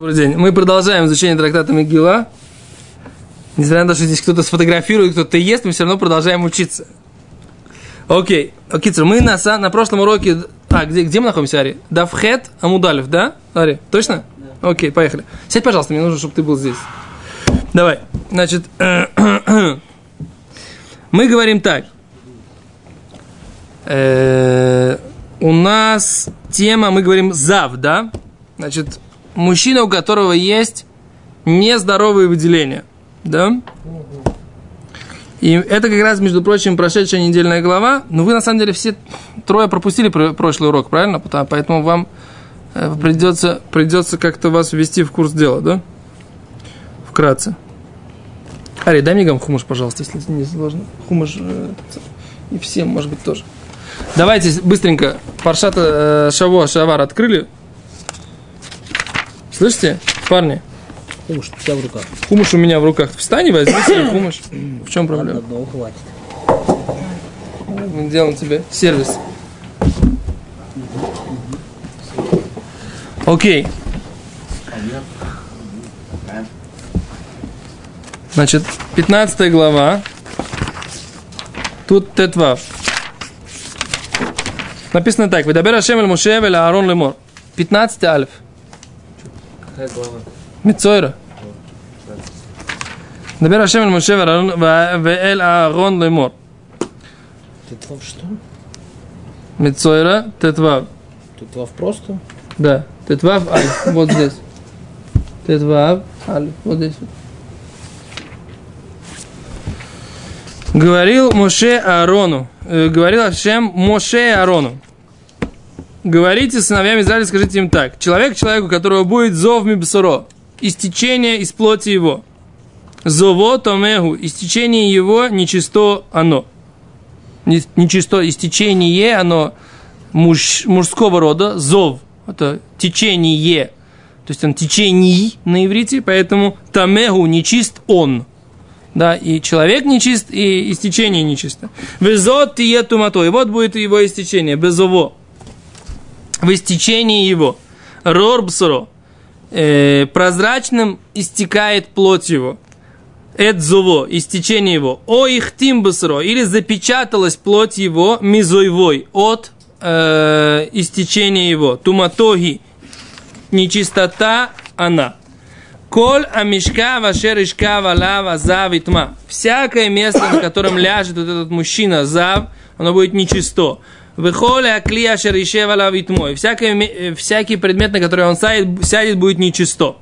Добрый день. Мы продолжаем изучение трактата Мегила. Несмотря на то, что здесь кто-то сфотографирует, кто-то ест, мы все равно продолжаем учиться. Окей. Кицер, мы на, на прошлом уроке... А, где, где мы находимся, Ари? Давхет Амудалев, да? Ари, точно? Да. Окей, поехали. Сядь, пожалуйста, мне нужно, чтобы ты был здесь. Давай. Значит, мы говорим так. Э, у нас тема, мы говорим зав, да? Значит, мужчина, у которого есть нездоровые выделения. Да? И это как раз, между прочим, прошедшая недельная глава. Но вы, на самом деле, все трое пропустили прошлый урок, правильно? Поэтому вам э, придется, придется как-то вас ввести в курс дела, да? Вкратце. Ари, дай мне гам хумыш, пожалуйста, если не сложно. Хумыш э, и всем, может быть, тоже. Давайте быстренько Паршата э, Шаво Шавар открыли. Слышите, парни? Хумыш у тебя в руках. Хумыш у меня в руках. Встань и возьми себе хумыш. В чем проблема? Одного хватит. Мы делаем тебе сервис. Окей. Значит, 15 глава. Тут Тетвав. Написано так. Эль Моше эль Аарон лемор. 15 альф. Мицойра. Дабер Ашем Эль Моше Вэль Аарон Лемор. Тетвав что? Мицойра Тетвав. Тетвав просто? Да. Тетвав Аль. Вот здесь. Тетвав Аль. Вот здесь. Говорил Моше Аарону. Э, говорил Ашем Моше Аарону. Говорите сыновьям Израиля, скажите им так. Человек человеку, которого будет зов мибсуро, истечение из плоти его. Зово томегу, истечение его нечисто оно. Не- Нечисто истечение оно муж, мужского рода, зов, это течение, то есть он течение на иврите, поэтому тамегу нечист он. Да, и человек нечист, и истечение нечисто. Везот тие тумато, и вот будет его истечение, безово. В истечении его. Рорбсоро. Э, прозрачным истекает плоть его. Эдзово, истечение его. О их тимбасро, или запечаталась плоть его мизойвой от э, истечения его. Туматоги, нечистота она. Коль амишка вашер ишка валава зав и тьма. Всякое место, на котором ляжет вот этот мужчина зав, оно будет нечисто. Ише валав и тьмой. Всякое, ме- э, всякий предмет, на который он сядет, сядет будет нечисто.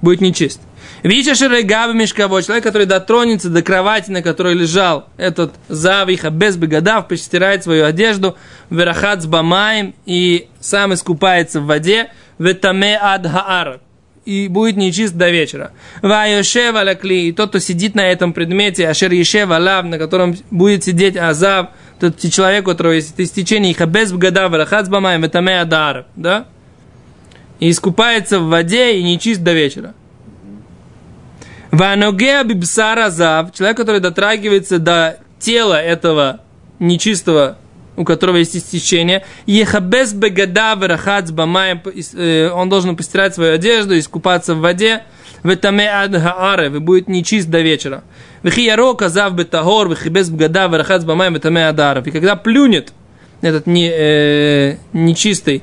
Будет нечист. Вича шерегава мешковой, человек, который дотронется до кровати, на которой лежал этот завиха без бегадав, постирает свою одежду, верахат с бамаем и сам искупается в воде, ветаме ад хаар, и будет нечист до вечера. Вайошева лакли, и тот, кто сидит на этом предмете, ашер ешева лав, на котором будет сидеть азав, тот человек, у которого есть истечение их без бгада, верахат с бамаем, ветаме адар, да? И искупается в воде и нечист до вечера. Ваногеа бибсара зав, человек, который дотрагивается до тела этого нечистого, у которого есть истечение, ехабес бегада бамаем, э, он должен постирать свою одежду, искупаться в воде, в этаме адхааре, и будет нечист до вечера. Вихияро казав бетагор, вихибес бегада верахац бамаем, этаме адаров. И когда плюнет этот не, э, нечистый,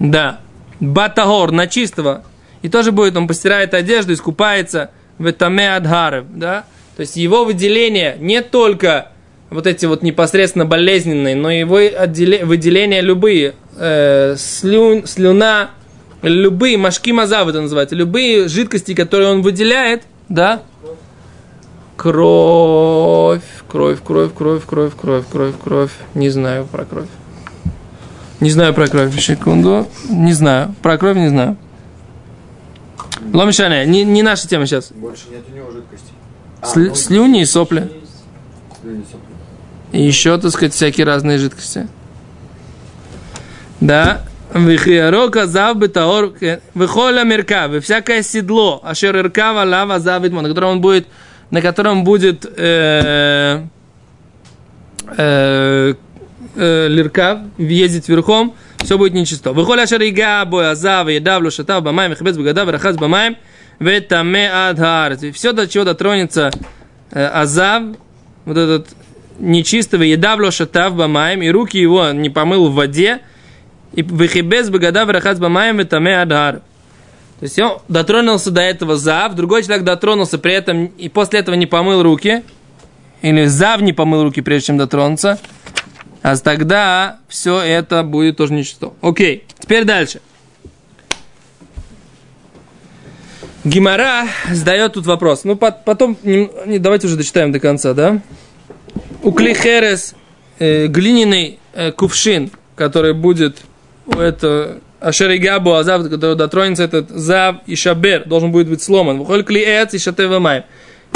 да, батагор, на чистого, и тоже будет, он постирает одежду, искупается, в этаме адхарев, да, то есть его выделение не только вот эти вот непосредственно болезненные, но его отделе- выделения любые, э, слюн, слюна, любые, машки мазав это называется, любые жидкости, которые он выделяет, да, кровь, кровь, кровь, кровь, кровь, кровь, кровь, кровь, не знаю про кровь. Не знаю про кровь, секунду, не знаю, про кровь не знаю. Ломишане, не, не наша тема сейчас. Больше нет у него жидкости. А, Сли- ну, слюни и сопли. слюни, сопли. И еще, так сказать, всякие разные жидкости. Да. Вихиарока зав бетаор выхоля мерка, вы всякое седло, ашер иркава лава завитмон, на котором он будет, на котором будет э, э, э, лиркав, ездить верхом, Все будет нечисто. Выхоля шарига боя азав, едавлю шатав бамаем, хабец бгадав, рахац бамаем, ветаме адхар. Все, до чего дотронется э, азав, вот этот нечистого, едавлю шатав бамаем, и руки его не помыл в воде, и выхибез бгадав, рахац бамаем, ветаме адхар. То есть он дотронулся до этого зав, другой человек дотронулся при этом и после этого не помыл руки, или зав не помыл руки, прежде чем дотронуться, а тогда все это будет тоже ничто. Окей, теперь дальше. Гимара задает тут вопрос. Ну, потом, давайте уже дочитаем до конца, да? У Клихерес э, глиняный э, кувшин, который будет, это Ашеригабу Азав, который дотронется этот Зав и Шабер, должен будет быть сломан. Выходит клиэц и шатевамай.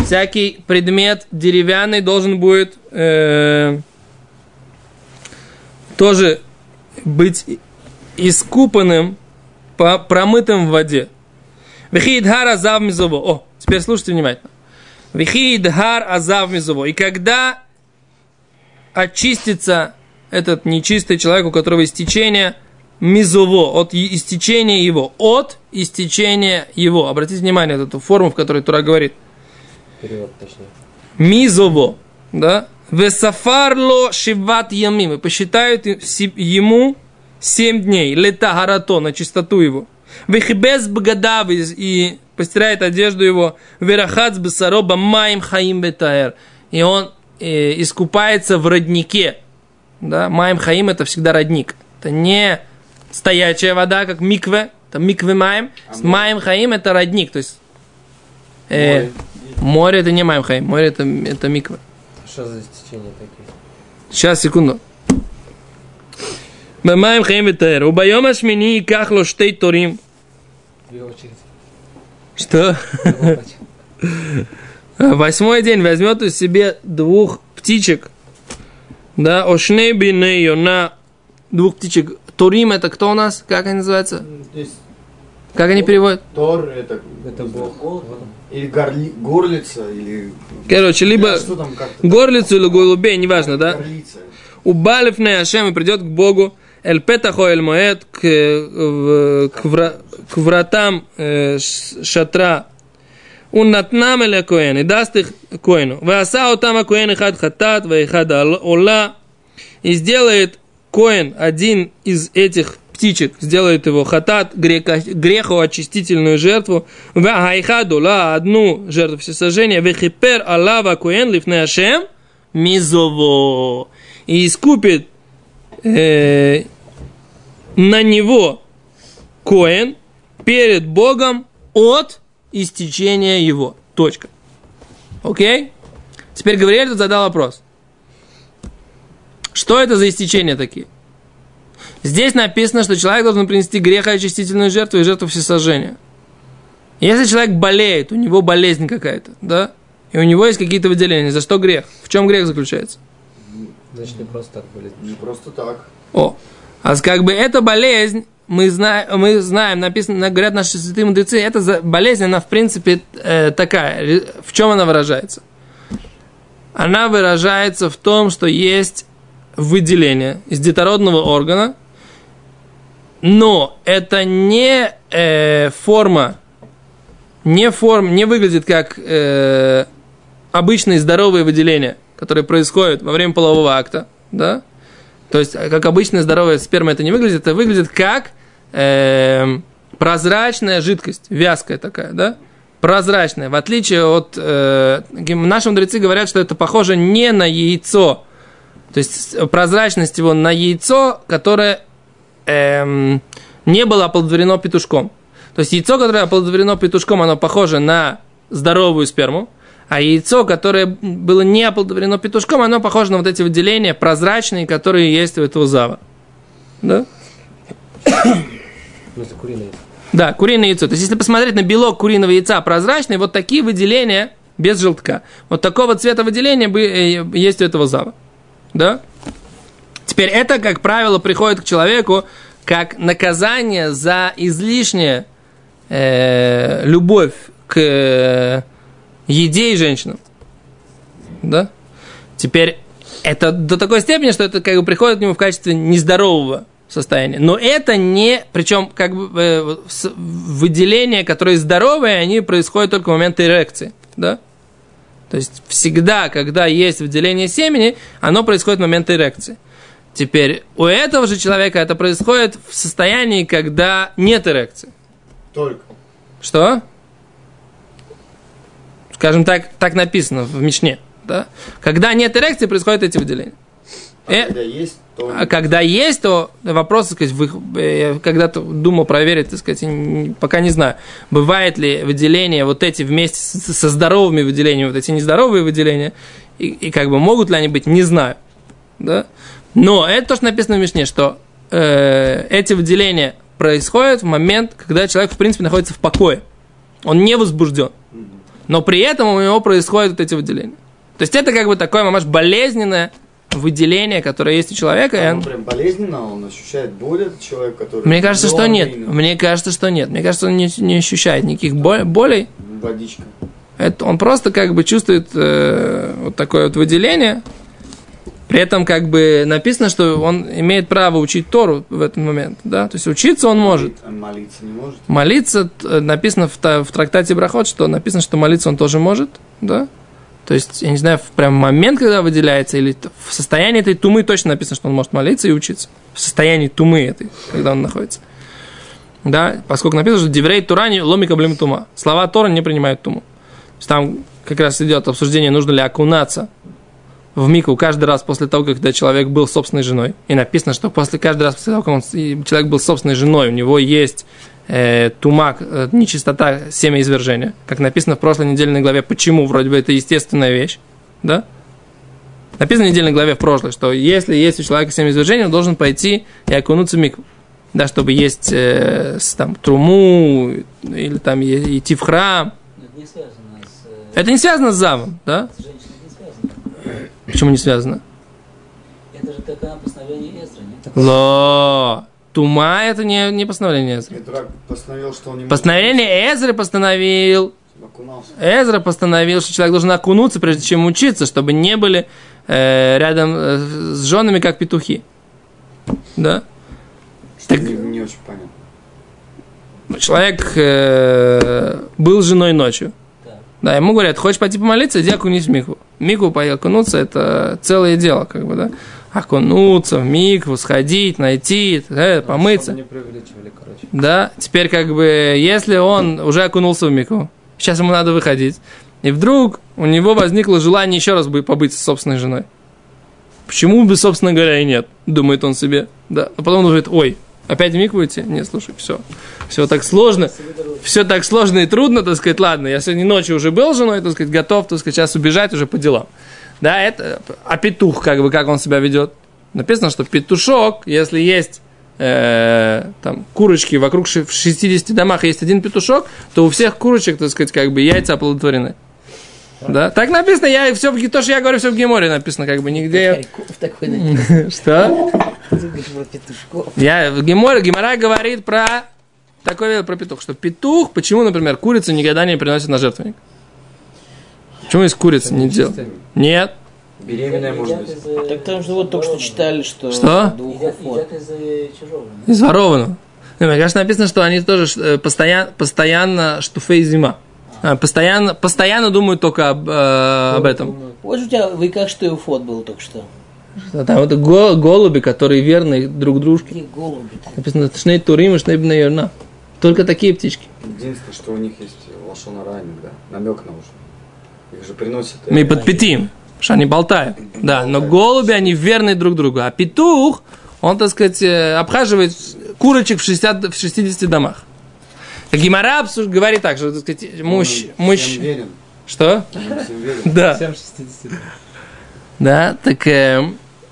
Всякий предмет деревянный должен будет э, тоже быть искупанным, по, промытым в воде. Вихидхар азав мизово. О, теперь слушайте внимательно. Вихидхар азав мизово. И когда очистится этот нечистый человек, у которого истечение мизово, от истечения его, от истечения его. Обратите внимание на эту форму, в которой Тура говорит. Перевод точнее. Мизово, да? Весафарло шиват ямим. И посчитают ему семь дней. Лета гарато, на чистоту его. Вехибез бгадав и постирает одежду его. Верахац бесароба маим хаим бетаэр. И он э, искупается в роднике. Да? Маим хаим это всегда родник. Это не стоячая вода, как микве, там микве маем. А маем хаим это родник, то есть э, море. море это не маем хаим, море это, это микве. Что за течение такие? Сейчас, секунду. Мамаем хаим ветер. Убайом ашмини и кахло штей торим. Что? Восьмой день возьмет у себе двух птичек. Да, ошней биней на двух птичек Турим это кто у нас? Как они называются? Как они переводят? Тор это, Это Бог. или горли, горлица, или... Короче, либо А там горлицу или голубей, неважно, да? Горлица. У Балев на Ашем и придет к Богу, Эль Петахо Эль Моэд, к, в- к, вра- к вратам э, шатра, он натнам эля коэн, и даст их коэну. Васа отама коэн ихад хатат, ваихад ола, и сделает коэн, один из этих птичек, сделает его хатат, греха, грехоочистительную жертву, ваихад ола, одну жертву всесожжения, вехипер алава коэн лифне Ашем, мизово, и искупит э, на него Коэн перед Богом от истечения его. Точка. Окей? Теперь Гавриэль задал вопрос. Что это за истечения такие? Здесь написано, что человек должен принести грехоочистительную жертву и жертву всесожжения. Если человек болеет, у него болезнь какая-то, да? И у него есть какие-то выделения. За что грех? В чем грех заключается? Значит, не просто так болезнь. Не просто так. О, а как бы эта болезнь, мы знаем, мы знаем, написано, говорят наши святые мудрецы, эта болезнь, она в принципе э, такая. В чем она выражается? Она выражается в том, что есть выделение из детородного органа, но это не э, форма, не форм, не выглядит как э, обычные здоровые выделения, которые происходят во время полового акта, да? То есть, э, как обычная здоровая сперма это не выглядит, это выглядит как эм, прозрачная жидкость, вязкая такая, да? Прозрачная, в отличие от... Э, наши мудрецы говорят, что это похоже не на яйцо, то есть прозрачность его на яйцо, которое эм, не было оплодотворено петушком. То есть яйцо, которое оплодотворено петушком, оно похоже на здоровую сперму, а яйцо, которое было не оплодотворено петушком, оно похоже на вот эти выделения прозрачные, которые есть у этого зава. Да? Ну, куриное яйцо. Да, куриное яйцо. То есть, если посмотреть на белок куриного яйца прозрачный, вот такие выделения без желтка. Вот такого цвета выделения э, есть у этого зава. Да? Теперь это, как правило, приходит к человеку как наказание за излишнее э, любовь к э, еде и женщинам. Да? Теперь это до такой степени, что это как бы приходит к нему в качестве нездорового состояние. Но это не, причем как бы э, выделения, которые здоровые, они происходят только в момент эрекции, да? То есть всегда, когда есть выделение семени, оно происходит в момент эрекции. Теперь у этого же человека это происходит в состоянии, когда нет эрекции. Только. Что? Скажем так, так написано в Мишне. Да? Когда нет эрекции, происходят эти выделения. А Э, когда есть, то... а когда есть, то вопрос, так сказать, вы- э, я когда-то думал проверить, так сказать, пока не знаю, бывает ли выделение вот эти вместе со здоровыми выделениями, вот эти нездоровые выделения, и, и как бы могут ли они быть, не знаю. Да? Но это то, что написано в Мишне, что э, эти выделения происходят в момент, когда человек, в принципе, находится в покое. Он не возбужден. Но при этом у него происходят вот эти выделения. То есть это как бы такое, мамаш, болезненное выделение, которое есть у человека. оно- прям болезненно, он ощущает боль, этот человек, который... Мне кажется, что нет. именно. Мне кажется, что нет. Мне кажется, он не, не ощущает никаких бол- болей. Водичка. Это он просто как бы чувствует э, вот такое вот выделение. При этом как бы написано, что он имеет право учить Тору в этот момент. Да? То есть учиться он может. А молиться не может. Молиться, написано в, в трактате Брахот, что написано, что молиться он тоже может, да? То есть, я не знаю, в прям момент, когда выделяется, или в состоянии этой тумы точно написано, что он может молиться и учиться. В состоянии тумы этой, когда он находится. Да, поскольку написано, что Деврей Турани ломика блим тума. Слова Тора не принимают туму. То есть там как раз идет обсуждение, нужно ли окунаться в мику каждый раз после того, когда человек был собственной женой. И написано, что после каждый раз после того, как он, человек был собственной женой, у него есть э, тумак, э, нечистота, семя извержения. Как написано в прошлой недельной главе, почему вроде бы это естественная вещь. Да? Написано в недельной главе в прошлой, что если есть у человека семя извержения, он должен пойти и окунуться в микву. Да, чтобы есть э, с, там, труму или там е- идти в храм. Это не связано с, э, Это не связано с замом, да? с женщиной, не связано. Почему не связано? Это же такое постановление Эзра, нет? Ло. Тума это не, не постановление Эзры. Постановил, что он не Постановление Эзры постановил. окунался. Эзра постановил, что человек должен окунуться, прежде чем учиться, чтобы не были э, рядом э, с женами, как петухи. Да? Что Так- не, не очень понятно. Человек э, был женой ночью. Да, ему говорят, хочешь пойти помолиться, иди окунись в микву. Микву окунуться, это целое дело, как бы, да. Окунуться в микву, сходить, найти, э, помыться. Не короче. Да, теперь как бы, если он уже окунулся в мику, сейчас ему надо выходить, и вдруг у него возникло желание еще раз бы побыть с собственной женой. Почему бы, собственно говоря, и нет, думает он себе. Да, но потом он говорит, ой, опять в микву идти? Не, слушай, все, все так сложно, все так сложно и трудно, так сказать, ладно, я сегодня ночью уже был женой, так сказать, готов, так сказать, сейчас убежать уже по делам. Да, это, а петух, как бы, как он себя ведет? Написано, что петушок, если есть э, там курочки вокруг в 60 домах есть один петушок, то у всех курочек, так сказать, как бы яйца оплодотворены. Да, так написано, я все, в- то, что я говорю, все в Геморе написано, как бы нигде. такой. Что? Я в Геморе, Гемора говорит про такое про петух, что петух, почему, например, курицу никогда не приносят на жертвенник? Почему из курицы не делают? Нет. Беременная может быть. Так потому что вот только что читали, что... Что? Едят, из э, чужого. Из ворованного. Ну, мне кажется, написано, что они тоже э, постоянно, постоянно штуфей зима. А, Постоянно, постоянно думают только об, э, об этом. Вот же у тебя, вы как что и уфот был только что. А Там это го- голуби, которые верны друг дружке. Какие голуби. Написано шней турим и шней бнейорна. Только такие птички. Единственное, что у них есть лошона иногда, намек на уши. Их же приносят... э, Мы под пятим, что они болтают. Да, но голуби, они верны друг другу. А петух, он, так сказать, э, обхаживает курочек в, 60, в 60 домах. Гимара говорит так, что, так сказать, всем верен. Что? Да. Всем 60. Да, так э,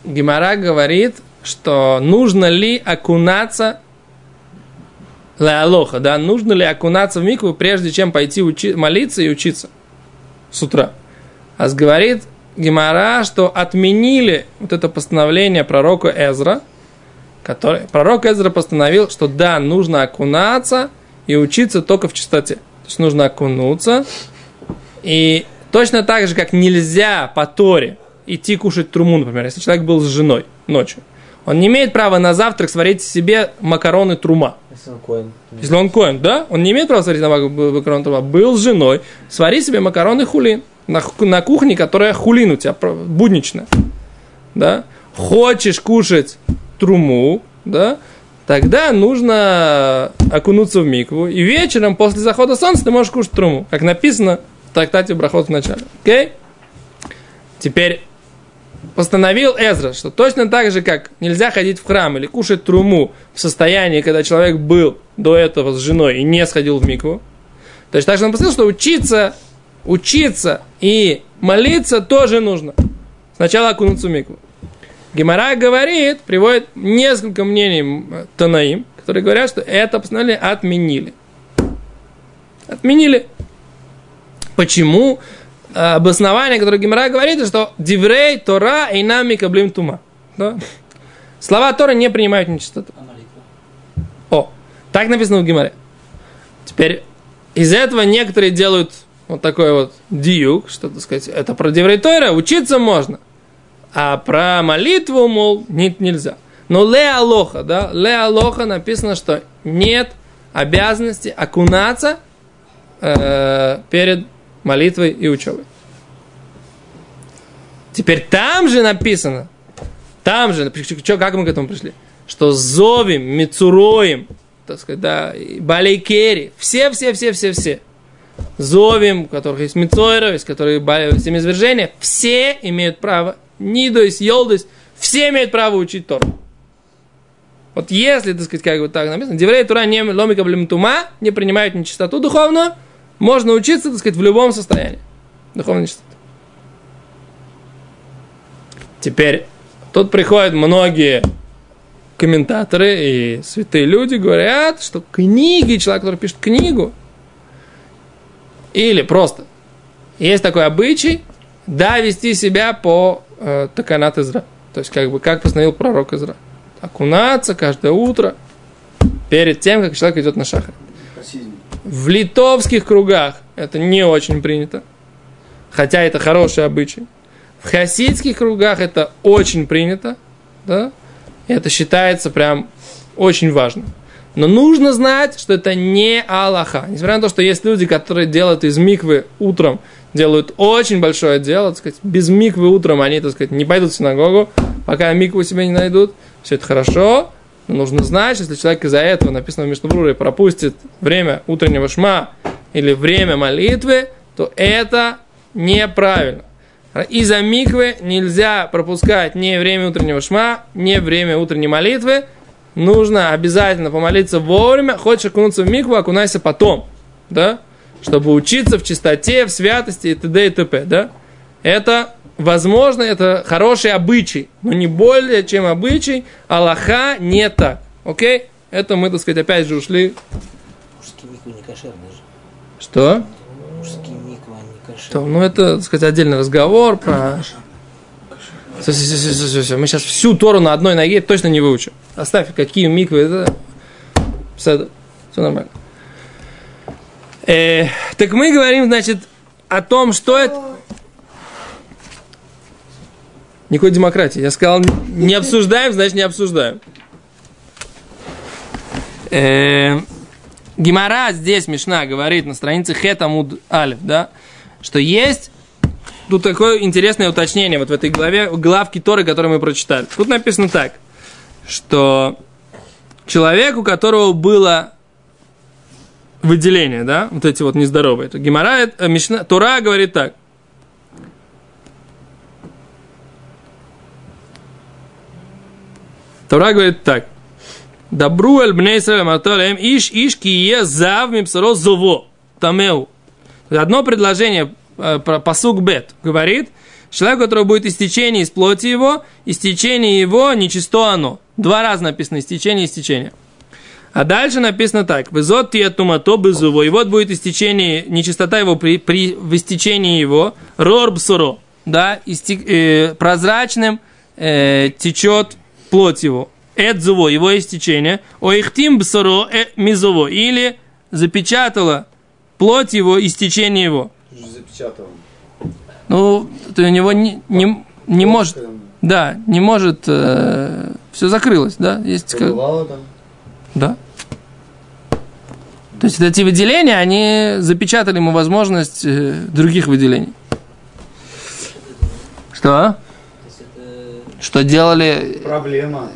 Гимара говорит, что нужно ли окунаться Алоха, да, нужно ли окунаться в микву, прежде чем пойти учи- молиться и учиться с утра. А говорит Гимара, что отменили вот это постановление пророка Эзра, который, пророк Эзра постановил, что да, нужно окунаться и учиться только в чистоте. То есть нужно окунуться, и точно так же, как нельзя по Торе идти кушать труму, например, если человек был с женой ночью, Он не имеет права на завтрак сварить себе макароны трума. Если он коин. Если он коин, да? Он не имеет права сварить на мак- макароны трума. Был с женой, свари себе макароны хулин. На, на кухне, которая хулин у тебя, будничная. Да? Хочешь кушать труму, да? Тогда нужно окунуться в микву. И вечером, после захода солнца, ты можешь кушать труму. Как написано в трактате Брахот в начале. Окей? Теперь постановил Эзра, что точно так же, как нельзя ходить в храм или кушать труму в состоянии, когда человек был до этого с женой и не сходил в микву, то есть так же он постановил, что учиться, учиться и молиться тоже нужно. Сначала окунуться в микву. Гемора говорит, приводит несколько мнений Танаим, которые говорят, что это постановление отменили. Отменили. Почему? А, Обоснование, которое Гемора говорит, что Диврей, Тора и нами каблим тума. Да? Слова Торы не принимают нечистоту. О, так написано в Гимаре. Теперь из этого некоторые делают вот такой вот диюк, что, так сказать, это про Деврей Тойра, учиться можно. А про молитву, мол, нет, нельзя. Но ле алоха, да, ле алоха написано, что нет обязанности окунаться э, перед молитвой и учебой. Теперь там же написано, там же, чё, как мы к этому пришли? Что зовим, мицуроем, так сказать, да, балейкери, все, все, все, все, все. Зовим, у которых есть мицойра, есть которые семизвержения, все имеют право, нидойс, йолдойс, все имеют право учить Тору. Вот если, так сказать, как бы так написано, Деврей Тура не ломика тума, не принимают нечистоту духовную, можно учиться, так сказать, в любом состоянии. Духовной нечистоты. Теперь, тут приходят многие комментаторы и святые люди говорят, что книги, человек, который пишет книгу, или просто есть такой обычай, да, вести себя по э, таканат Изра. То есть, как бы, как постановил пророк Изра. Окунаться каждое утро перед тем, как человек идет на шахар. В литовских кругах это не очень принято, хотя это хороший обычай. В хасидских кругах это очень принято, да, это считается прям очень важным. Но нужно знать, что это не Аллаха. Несмотря на то, что есть люди, которые делают из миквы утром, делают очень большое дело, так сказать, без миквы утром они, так сказать, не пойдут в синагогу, пока микву себе не найдут. Все это хорошо, но нужно знать, если человек из-за этого, написано в Мишнабруре, пропустит время утреннего шма или время молитвы, то это неправильно. Из-за миквы нельзя пропускать ни время утреннего шма, ни время утренней молитвы. Нужно обязательно помолиться вовремя. Хочешь окунуться в микву, окунайся потом. Да? Чтобы учиться в чистоте, в святости и т.д. и т.п. Да? Это возможно, это хороший обычай, но не более чем обычай. Аллаха не так. Окей? Это мы, так сказать, опять же ушли. Мужские миквы не кошерные же. Что? Мужские миквы, они кошерные. Что? Ну, это, так сказать, отдельный разговор про... Все, все, все, все, все, все. Мы сейчас всю Тору на одной ноге точно не выучим. Оставь, какие миквы. Это... Все, все нормально. Э, так мы говорим, значит, о том, что это... Никакой демократии. Я сказал, не обсуждаем, значит, не обсуждаем. Э, Гимара здесь, Мишна, говорит на странице Хетамуд Алиф, да, что есть тут такое интересное уточнение вот в этой главе, главки Торы, которую мы прочитали. Тут написано так, что человек, у которого было выделение, да, вот эти вот нездоровые, Гимара, э, Мишна, Тора говорит так, Тора говорит так. Добру эль бней Исраэль маталем иш иш кие зав мипсаро зово тамеу. Одно предложение, э, про посук бет, говорит, человек, у которого будет истечение из плоти его, истечение его нечисто оно. Два раза написано истечение, истечение. А дальше написано так. Везот тия тумато безуво. И вот будет истечение, нечистота его при, при в истечении его. Рор бсуро. Да, истек, э, прозрачным э, течет плоть его. Эдзуво, его истечение. Оихтим бсуро э, мизово. Или запечатала плоть его, истечение его. Ну, то у него не, не, не может, да, не может э, все закрылось, да? Есть. Побывало там? Да. То есть эти выделения, они запечатали ему возможность э, других выделений. Что? Это Что делали Проблема.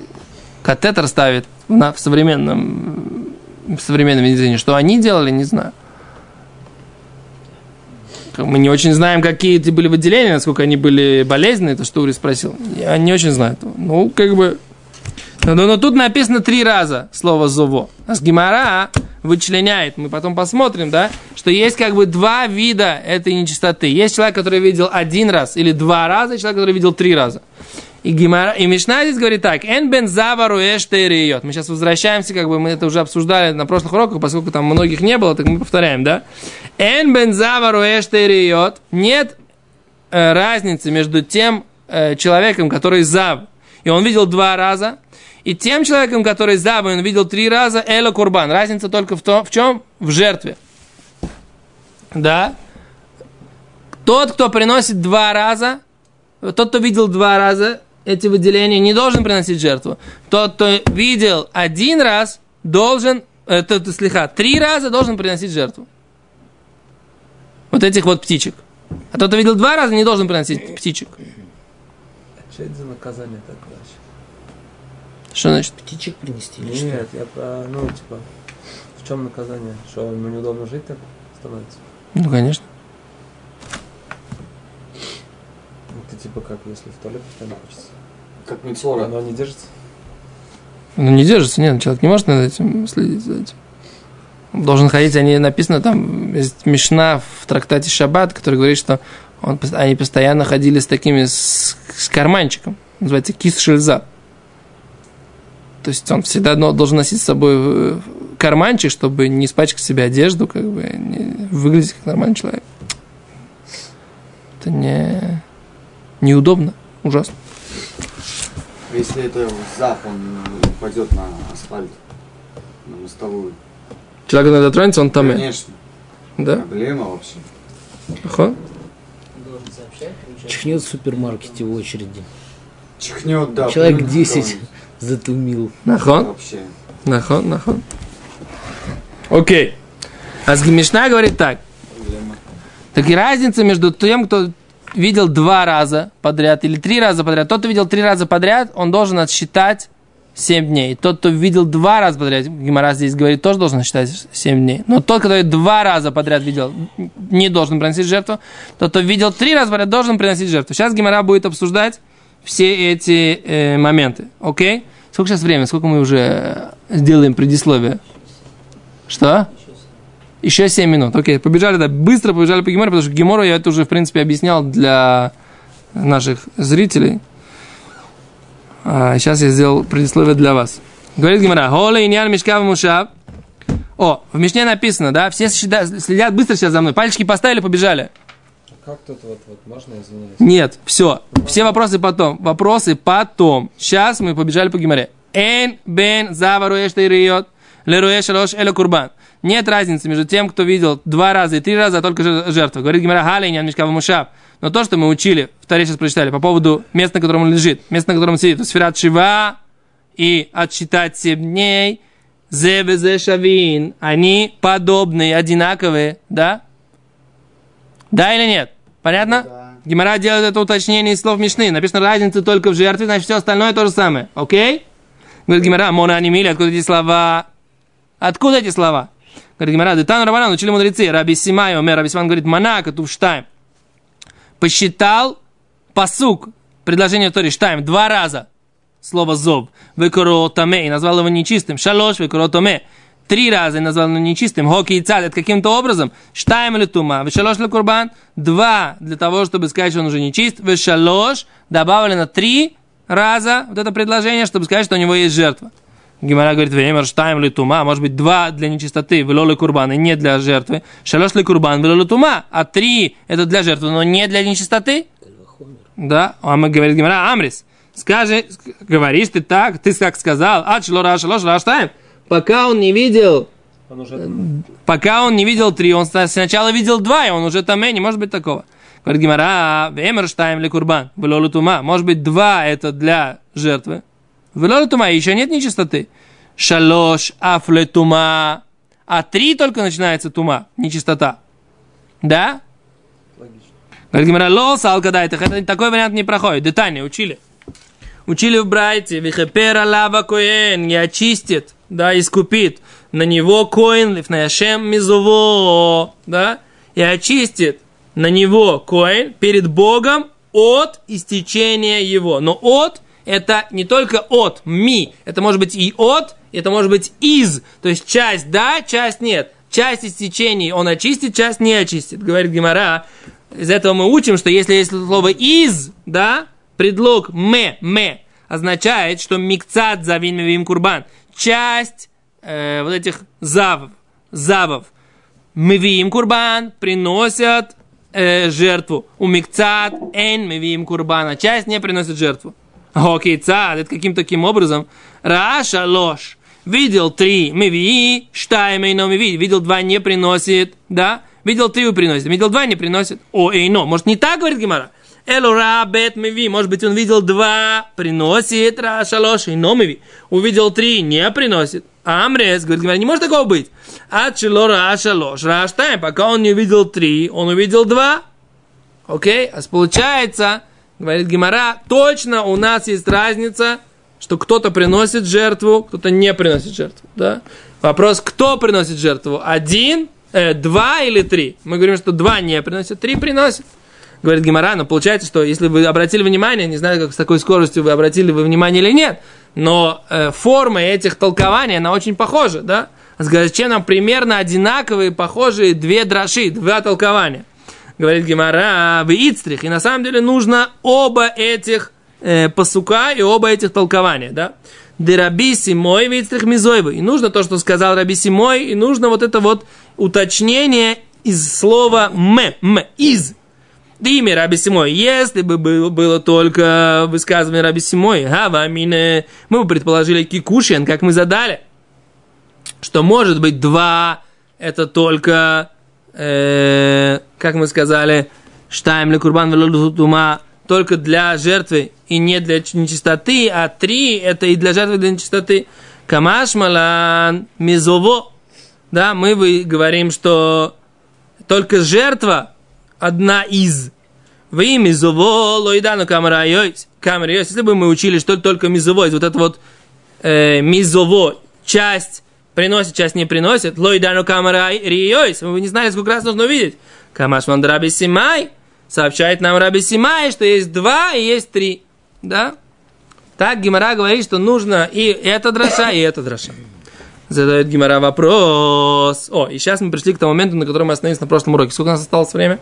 катетер ставит на, в современном в современном медицине. Что они делали, не знаю. Мы не очень знаем, какие эти были выделения, насколько они были болезненные, то что Ури спросил. Я не очень знаю этого. Ну, как бы... Но, но- тут написано три раза слово «зово». А с Гимара вычленяет, мы потом посмотрим, да, что есть как бы два вида этой нечистоты. Есть человек, который видел один раз или два раза, и человек, который видел три раза. И, Гимара, и Мишна здесь говорит так, «Эн бен завару эштейриот». Мы сейчас возвращаемся, как бы мы это уже обсуждали на прошлых уроках, поскольку там многих не было, так мы повторяем, да? «Эн бен завару эштейриот». Нет э, разницы между тем э, человеком, который зав, и он видел два раза, и тем человеком, который зав, и он видел три раза, эла курбан. Разница только в том, в чем? В жертве. Да? Тот, кто приносит два раза, тот, кто видел два раза эти выделения, не должен приносить жертву. Тот, кто видел один раз, должен, э, тот, слегка, три раза должен приносить жертву. Вот этих вот птичек. А тот, кто видел два раза, не должен приносить птичек. А что это за наказание такое вообще? Что значит? Птичек принести или что? Нет, я про, ну, типа, в чем наказание? Что, ему неудобно жить так становится? Ну, конечно. Ну, ты типа как, если в туалет постоянно хочется? Как Мицора. Оно не держится? Ну, не держится, нет, человек не может над этим следить за этим. Он должен ходить, они написано там, есть Мишна в трактате Шаббат, который говорит, что он, они постоянно ходили с такими, с, с карманчиком, называется кис шельза. То есть он всегда должен носить с собой карманчик, чтобы не испачкать себе одежду, как бы не выглядеть как нормальный человек. Это не неудобно, ужасно. Если это зап, он упадет на асфальт, на мостовую. Человек, когда дотронется, он там. Конечно. Да? Проблема вообще. Ага. он должен сообщать, получается. Чихнет в супермаркете в очереди. Чихнет, да. Человек плюнет 10 кого-нибудь. затумил. Нахон. Нахон, нахон. Окей. А с Мишна говорит так. Так и разница между тем, кто видел два раза подряд или три раза подряд. Тот, кто видел три раза подряд, он должен отсчитать 7 дней. Тот, кто видел два раза подряд, Гимара здесь говорит, тоже должен считать 7 дней. Но тот, который два раза подряд видел, не должен приносить жертву. Тот, кто видел три раза подряд, должен приносить жертву. Сейчас Гимара будет обсуждать все эти э, моменты. Окей? Сколько сейчас времени? Сколько мы уже э, сделаем предисловие? Что? Еще 7 минут. Окей, побежали, да, быстро побежали по Гемору, потому что Гемору я это уже, в принципе, объяснял для наших зрителей. А сейчас я сделал предисловие для вас. Говорит Гемора, Хола иньян мешкав мушав. О, в Мишне написано, да, все следят, быстро сейчас за мной. Пальчики поставили, побежали. Как тут вот, вот, можно, извиняюсь? Нет, все. Все вопросы потом. Вопросы потом. Сейчас мы побежали по Гимаре. Эн бен завару эштейриот леруэ шалош эле курбан. Нет разницы между тем, кто видел два раза и три раза, а только жер- жертва. Говорит Гимара Халейнян Мишкава Мушав. Но то, что мы учили, в Таре сейчас прочитали, по поводу места, на котором он лежит, место, на котором он сидит, то сферат Шива и отсчитать 7 дней, зе везе шавин, они подобные, одинаковые, да? Да или нет? Понятно? Да. Гимара делает это уточнение из слов Мишны. Написано разница только в жертве, значит все остальное то же самое. Окей? Говорит Гимара, Мона Анимили, откуда эти слова? Откуда эти слова? Говорит Гимара, Детан Раванан, учили мудрецы. Раби Симай, Омер, Раби Симан говорит, Манака, Туфштайм. Посчитал посук, предложение в Торе, Штайм, два раза. Слово зоб. Векоротаме, и назвал его нечистым. Шалош, векоротаме. Три раза и назвал его нечистым. Хоки и цад, это каким-то образом. Штайм или тума. Вешалош для курбан. Два для того, чтобы сказать, что он уже нечист. Вешалош добавлено три раза вот это предложение, чтобы сказать, что у него есть жертва. Гимара говорит, время штайм ли тума, может быть, два для нечистоты, велолы курбан, и не для жертвы. Шалош ли курбан, велолы тума, а три это для жертвы, но не для нечистоты. Да, а мы говорит Гимара, Амрис, скажи, ск- говоришь ты так, ты как сказал, а члора шалош раштайм, пока он не видел, Он уже пока он не видел три, он сначала видел два, и он уже там, э, не может быть такого. Говорит Гимара, «А, вемер штайм ли курбан, велолы тума, может быть, два это для жертвы, Вело тума, еще нет нечистоты. Шалош афле тума. А три только начинается тума, нечистота. Да? Логично. Говорит Гимара, лос алкадайтах. Это такой вариант не проходит. Детально учили. Учили в Брайте. Вихепера лава коэн. Не очистит, да, искупит. На него коин, лифнаяшем мизово. Да? И очистит на него коин перед Богом от истечения его. Но от это не только от, ми. Это может быть и от, это может быть из. То есть часть да, часть нет. Часть истечений он очистит, часть не очистит. Говорит Гимара. Из этого мы учим, что если есть слово из, да, предлог ме, ме, означает, что микцат завин мевим курбан. Часть э, вот этих завов, завов, мевим курбан приносят э, жертву. У микцат эн мевим курбана. Часть не приносит жертву. Окей, цад, это каким таким образом. Раша ложь. Видел три, меви, штай, мейно, меви. Видел два, не приносит, да? Видел три, приносит. Видел два, не приносит. О, эйно. Может, не так, говорит Гимара? Элура, бет, меви. Может быть, он видел два, приносит, раша ложь, эйно, меви. Увидел три, не приносит. Амрес, говорит Гимара, не может такого быть. А чело раша ложь, раштайм. Пока он не увидел три, он увидел два. Окей? А получается, говорит Гимара, точно у нас есть разница, что кто-то приносит жертву, кто-то не приносит жертву. Да? Вопрос, кто приносит жертву? Один, э, два или три? Мы говорим, что два не приносят, три приносят. Говорит Гимара, но получается, что если вы обратили внимание, не знаю, как с такой скоростью вы обратили вы внимание или нет, но э, форма этих толкований, она очень похожа, да? Зачем нам примерно одинаковые, похожие две драши, два толкования? Говорит Гимара, в Ицтрих. И на самом деле нужно оба этих э, пасука и оба этих толкования, да? Дераби Симой Вицтрих Мизойвы. И нужно то, что сказал Раби Симой, и нужно вот это вот уточнение из слова м, м, из. Имя Раби Симой. Если бы было, было только высказывание Раби Симой, Гавамине, мы бы предположили Кикушин, как мы задали, что может быть два, это только, э, как мы сказали, Штайм ле курбан тума только для жертвы и не для нечистоты, а три это и для жертвы и для нечистоты. Камаш малан мизово. Да, мы вы говорим, что только жертва одна из. Вы мизово лоидану камера Камера Если бы мы учили, что только мизово, вот это вот э, мизово, часть приносит, часть не приносит, лоидану камера риойс, вы не знали, сколько раз нужно увидеть. Камаш мандраби симай, сообщает нам Раби Симай, что есть два и есть три. Да? Так Гимара говорит, что нужно и эта дроша, и эта дроша. Задает Гимара вопрос. О, и сейчас мы пришли к тому моменту, на котором мы остановились на прошлом уроке. Сколько у нас осталось время?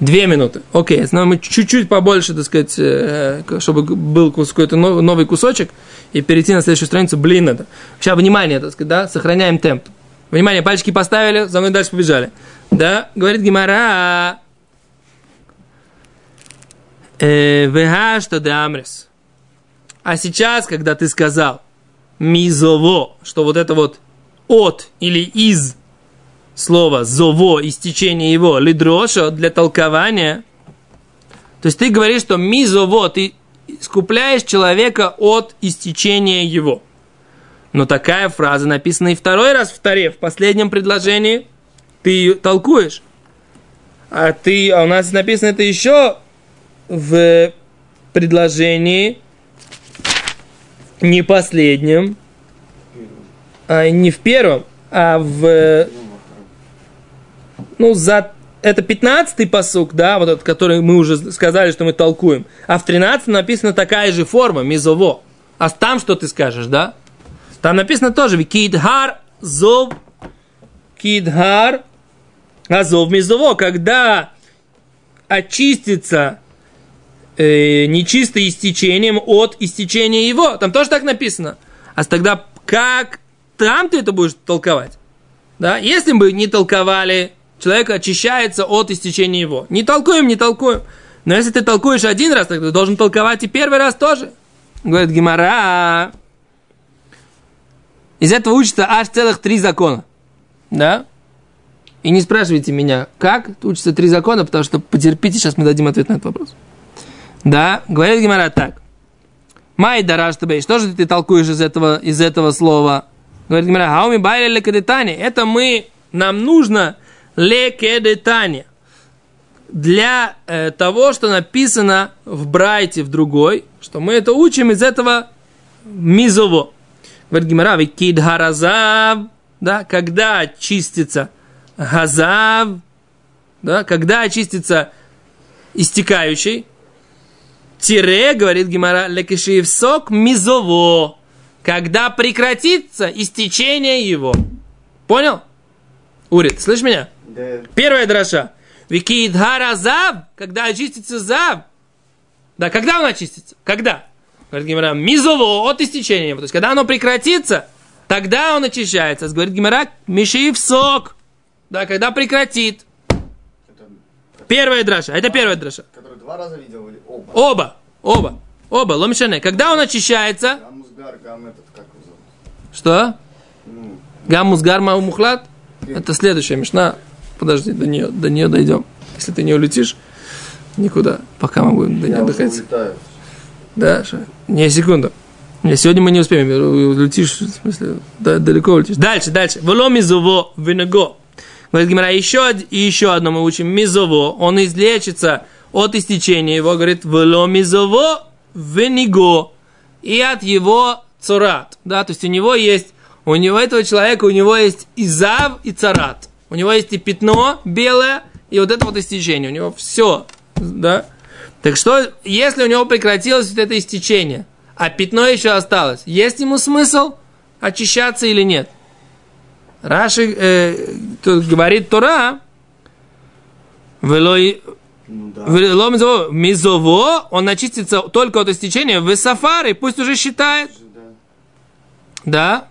Две минуты. Окей, но мы чуть-чуть побольше, так сказать, э, чтобы был какой-то новый кусочек, и перейти на следующую страницу, блин, это. Сейчас, внимание, так сказать, да, сохраняем темп. Внимание, пальчики поставили, за мной дальше побежали. Да, говорит Гимара. Вега что де амрес. А сейчас, когда ты сказал мизово, что вот это вот от или из слова зово, истечение его, лидрошо для толкования, то есть ты говоришь, что мизово, ты скупляешь человека от истечения его. Но такая фраза написана и второй раз в Таре, в последнем предложении – ты ее толкуешь. А ты, а у нас написано это еще в предложении не последнем, а не в первом, а в ну за это 15-й посук, да, вот этот, который мы уже сказали, что мы толкуем. А в 13 написана такая же форма, мизово. А там что ты скажешь, да? Там написано тоже, кидхар зов кидхар Азов мизово, когда очистится э, нечисто истечением от истечения его. Там тоже так написано. А тогда как там ты это будешь толковать? Да? Если бы не толковали, человек очищается от истечения его. Не толкуем, не толкуем. Но если ты толкуешь один раз, тогда ты должен толковать и первый раз тоже. Говорит Гимара. Из этого учится аж целых три закона. Да? И не спрашивайте меня, как учатся три закона, потому что потерпите, сейчас мы дадим ответ на этот вопрос. Да, говорит Гимара так. Май дараш тебе, что же ты толкуешь из этого, из этого слова? Говорит Гимара, хауми байли лекадетани. Это мы, нам нужно лекедетани. Для э, того, что написано в Брайте в другой, что мы это учим из этого мизово. Говорит Гимара, викид харазав, да, когда очистится газав, да, когда очистится истекающий, тире, говорит Гимара, лекишиев сок мизово, когда прекратится истечение его. Понял? Урит, слышь меня? Первая дроша. Викид харазав, когда очистится зав. Да, когда он очистится? Когда? Говорит Гимара, мизово от истечения. То есть, когда оно прекратится, тогда он очищается. Говорит Гимара, мишиев сок. Да, когда прекратит. Первая драша. Это первая драша. Который два раза видел или оба? Оба. Оба. Оба. Ломишане. Когда он очищается? Гам Музгар, гам этот, как? Что? Ну, Гаммус гарма мухлад? Это следующая мешна. Подожди, до нее, до нее дойдем. Если ты не улетишь, никуда. Пока мы будем до нее улетаю. Да, ша- не, секунду. Не, сегодня мы не успеем. Улетишь, в смысле, да, далеко улетишь. Дальше, дальше. Вело мизово винего. Говорит Гимара, еще, еще одно мы учим. Мизово. Он излечится от истечения его. Говорит, вело мизово виниго. И от его царат. Да, то есть у него есть, у него этого человека, у него есть и зав, и царат. У него есть и пятно белое, и вот это вот истечение. У него все, да. Так что, если у него прекратилось вот это истечение, а пятно еще осталось, есть ему смысл очищаться или нет? Раши э, тут говорит Тора, «Велой- Ну да. мизово, мизово, он очистится только от истечения в сафаре, пусть уже считает. Да. Да?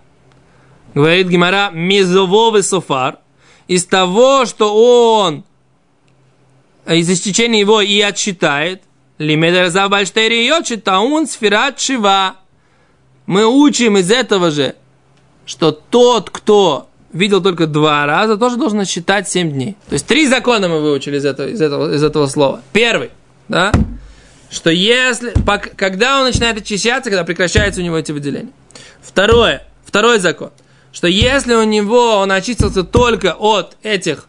Говорит Гимара, мизововый софар. Из того, что он из истечения его и отсчитает, лимедер за бальштери и он сферат шива. Мы учим из этого же, что тот, кто видел только два раза, тоже должен отсчитать 7 дней. То есть три закона мы выучили из этого, из этого, из этого слова. Первый, да, что если, когда он начинает очищаться, когда прекращается у него эти выделения. Второе, второй закон, что если у него он очистился только от этих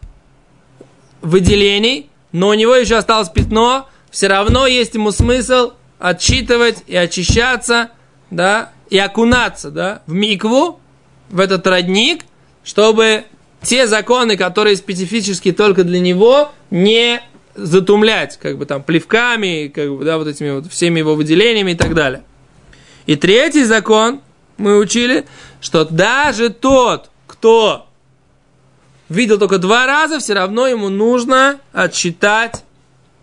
выделений, но у него еще осталось пятно, все равно есть ему смысл отсчитывать и очищаться, да, и окунаться, да, в микву, в этот родник, чтобы те законы, которые специфически только для него, не затумлять, как бы там, плевками, как бы, да, вот этими вот всеми его выделениями и так далее. И третий закон мы учили, что даже тот, кто видел только два раза, все равно ему нужно отсчитать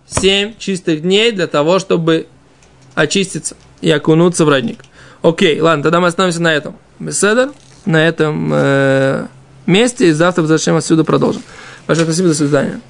7 чистых дней для того, чтобы очиститься и окунуться в родник. Окей, ладно, тогда мы остановимся на этом. Беседер, на этом э, месте, и завтра зачем отсюда продолжим. Большое спасибо, до свидания.